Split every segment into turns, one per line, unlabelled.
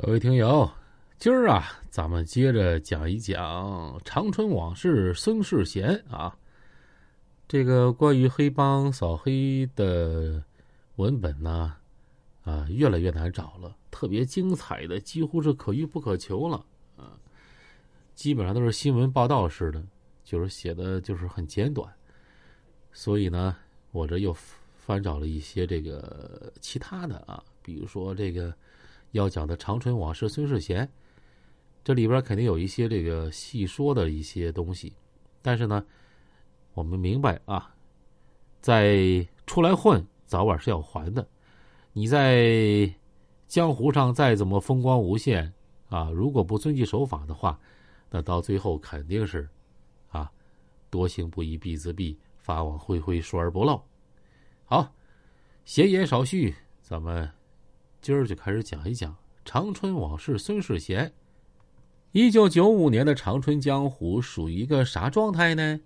各位听友，今儿啊，咱们接着讲一讲长春往事孙世贤啊。这个关于黑帮扫黑的文本呢，啊，越来越难找了。特别精彩的，几乎是可遇不可求了啊。基本上都是新闻报道式的，就是写的就是很简短。所以呢，我这又翻找了一些这个其他的啊，比如说这个。要讲的长春往事，孙世贤，这里边肯定有一些这个细说的一些东西，但是呢，我们明白啊，在出来混，早晚是要还的。你在江湖上再怎么风光无限啊，如果不遵纪守法的话，那到最后肯定是啊，多行不义必自毙，法网恢恢，疏而不漏。好，闲言少叙，咱们。今儿就开始讲一讲长春往事。孙世贤，一九九五年的长春江湖属于一个啥状态呢？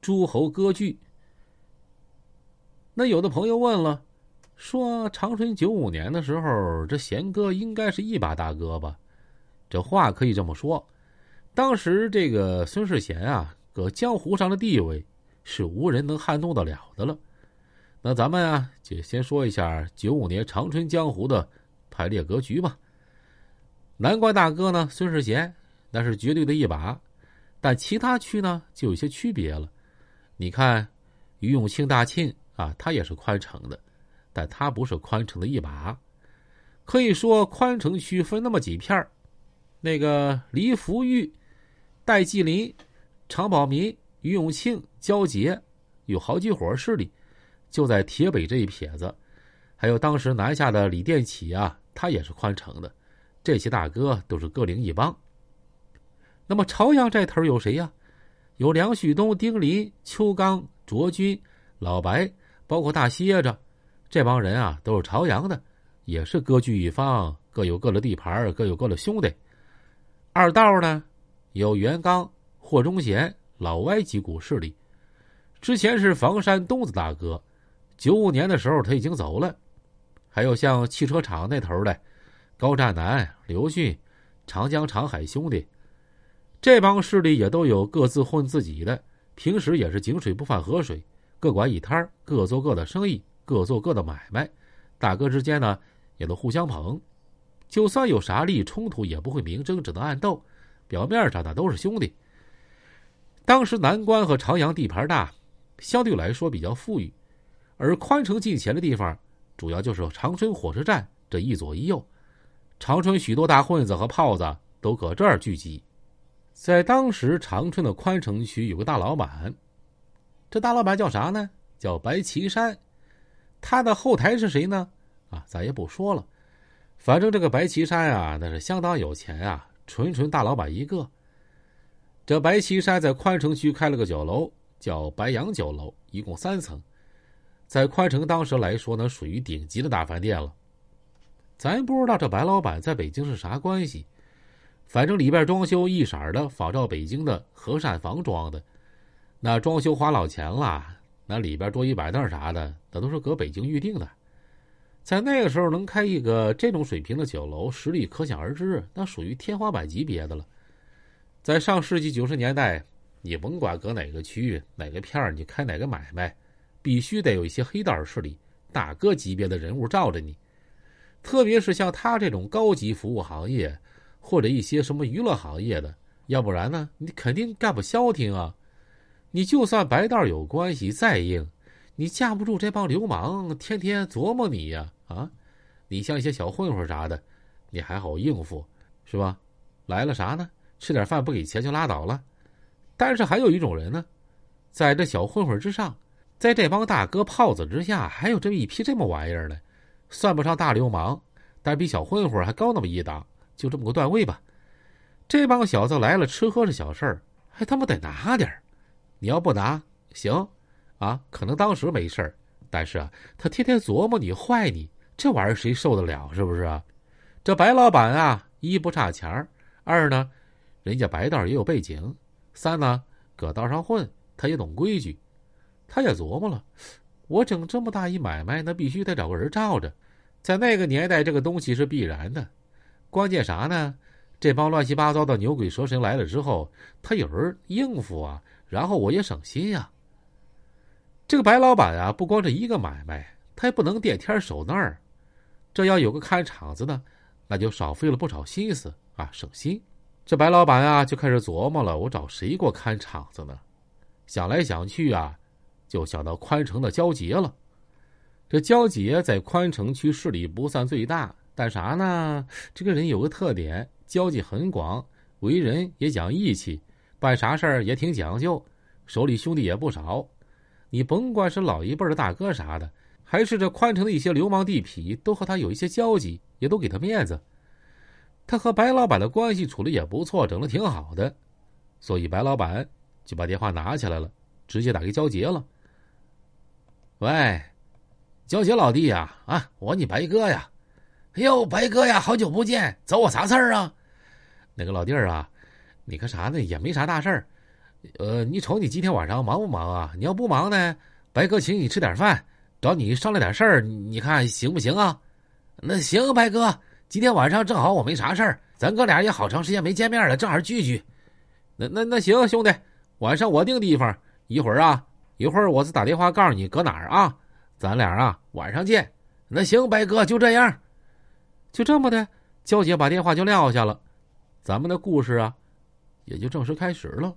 诸侯割据。那有的朋友问了，说长春九五年的时候，这贤哥应该是一把大哥吧？这话可以这么说，当时这个孙世贤啊，搁江湖上的地位是无人能撼动得了的了。那咱们啊，就先说一下九五年长春江湖的排列格局吧。南关大哥呢，孙世贤那是绝对的一把，但其他区呢就有些区别了。你看，于永庆大庆啊，他也是宽城的，但他不是宽城的一把。可以说，宽城区分那么几片那个黎福玉、戴季林、常宝民、于永庆、焦杰，有好几伙势力。就在铁北这一撇子，还有当时南下的李殿启啊，他也是宽城的，这些大哥都是各领一帮。那么朝阳这头有谁呀？有梁旭东、丁林、邱刚、卓军、老白，包括大蝎子，这帮人啊都是朝阳的，也是各据一方，各有各的地盘，各有各的兄弟。二道呢，有袁刚、霍忠贤、老歪几股势力，之前是房山东子大哥。九五年的时候他已经走了，还有像汽车厂那头的高占南、刘迅、长江长海兄弟，这帮势力也都有各自混自己的，平时也是井水不犯河水，各管一摊各做各的生意，各做各的买卖。大哥之间呢，也都互相捧，就算有啥利益冲突，也不会明争，只能暗斗。表面上的都是兄弟。当时南关和朝阳地盘大，相对来说比较富裕。而宽城近前的地方，主要就是长春火车站这一左一右，长春许多大混子和炮子都搁这儿聚集。在当时，长春的宽城区有个大老板，这大老板叫啥呢？叫白旗山。他的后台是谁呢？啊，咱也不说了。反正这个白旗山啊，那是相当有钱啊，纯纯大老板一个。这白旗山在宽城区开了个酒楼，叫白杨酒楼，一共三层。在宽城当时来说呢，属于顶级的大饭店了。咱不知道这白老板在北京是啥关系，反正里边装修一色的仿照北京的和善房装的，那装修花老钱了，那里边桌椅摆凳啥的，那都是搁北京预定的。在那个时候能开一个这种水平的酒楼，实力可想而知，那属于天花板级别的了。在上世纪九十年代，你甭管搁哪个区域、哪个片儿，你开哪个买卖。必须得有一些黑道势力、大哥级别的人物罩着你，特别是像他这种高级服务行业，或者一些什么娱乐行业的，要不然呢，你肯定干不消停啊！你就算白道有关系再硬，你架不住这帮流氓天天琢磨你呀！啊，你像一些小混混啥的，你还好应付，是吧？来了啥呢？吃点饭不给钱就拉倒了。但是还有一种人呢，在这小混混之上。在这帮大哥炮子之下，还有这么一批这么玩意儿呢，算不上大流氓，但比小混混还高那么一档，就这么个段位吧。这帮小子来了，吃喝是小事儿，还他妈得拿点儿你要不拿，行，啊，可能当时没事儿，但是啊，他天天琢磨你坏你，这玩意儿谁受得了？是不是啊？这白老板啊，一不差钱儿，二呢，人家白道也有背景，三呢，搁道上混，他也懂规矩。他也琢磨了，我整这么大一买卖，那必须得找个人罩着。在那个年代，这个东西是必然的。关键啥呢？这帮乱七八糟的牛鬼蛇神来了之后，他有人应付啊，然后我也省心呀。这个白老板啊，不光这一个买卖，他也不能垫天守那儿。这要有个看场子的，那就少费了不少心思啊，省心。这白老板啊，就开始琢磨了：我找谁给我看场子呢？想来想去啊，就想到宽城的焦杰了。这焦杰在宽城区势力不算最大，但啥呢？这个人有个特点，交际很广，为人也讲义气，办啥事儿也挺讲究，手里兄弟也不少。你甭管是老一辈的大哥啥的，还是这宽城的一些流氓地痞，都和他有一些交集，也都给他面子。他和白老板的关系处的也不错，整的挺好的，所以白老板就把电话拿起来了，直接打给焦杰了。喂，焦杰老弟呀，啊，我你白哥呀，哎呦，白哥呀，好久不见，找我啥事儿啊？那个老弟儿啊，你看啥呢？也没啥大事儿。呃，你瞅你今天晚上忙不忙啊？你要不忙呢，白哥请你吃点饭，找你商量点事儿，你看行不行啊？那行，白哥。今天晚上正好我没啥事儿，咱哥俩也好长时间没见面了，正好聚聚。那那那行，兄弟，晚上我定地方，一会儿啊，一会儿我再打电话告诉你搁哪儿啊，咱俩啊晚上见。那行，白哥就这样，就这么的，娇姐把电话就撂下了，咱们的故事啊，也就正式开始了。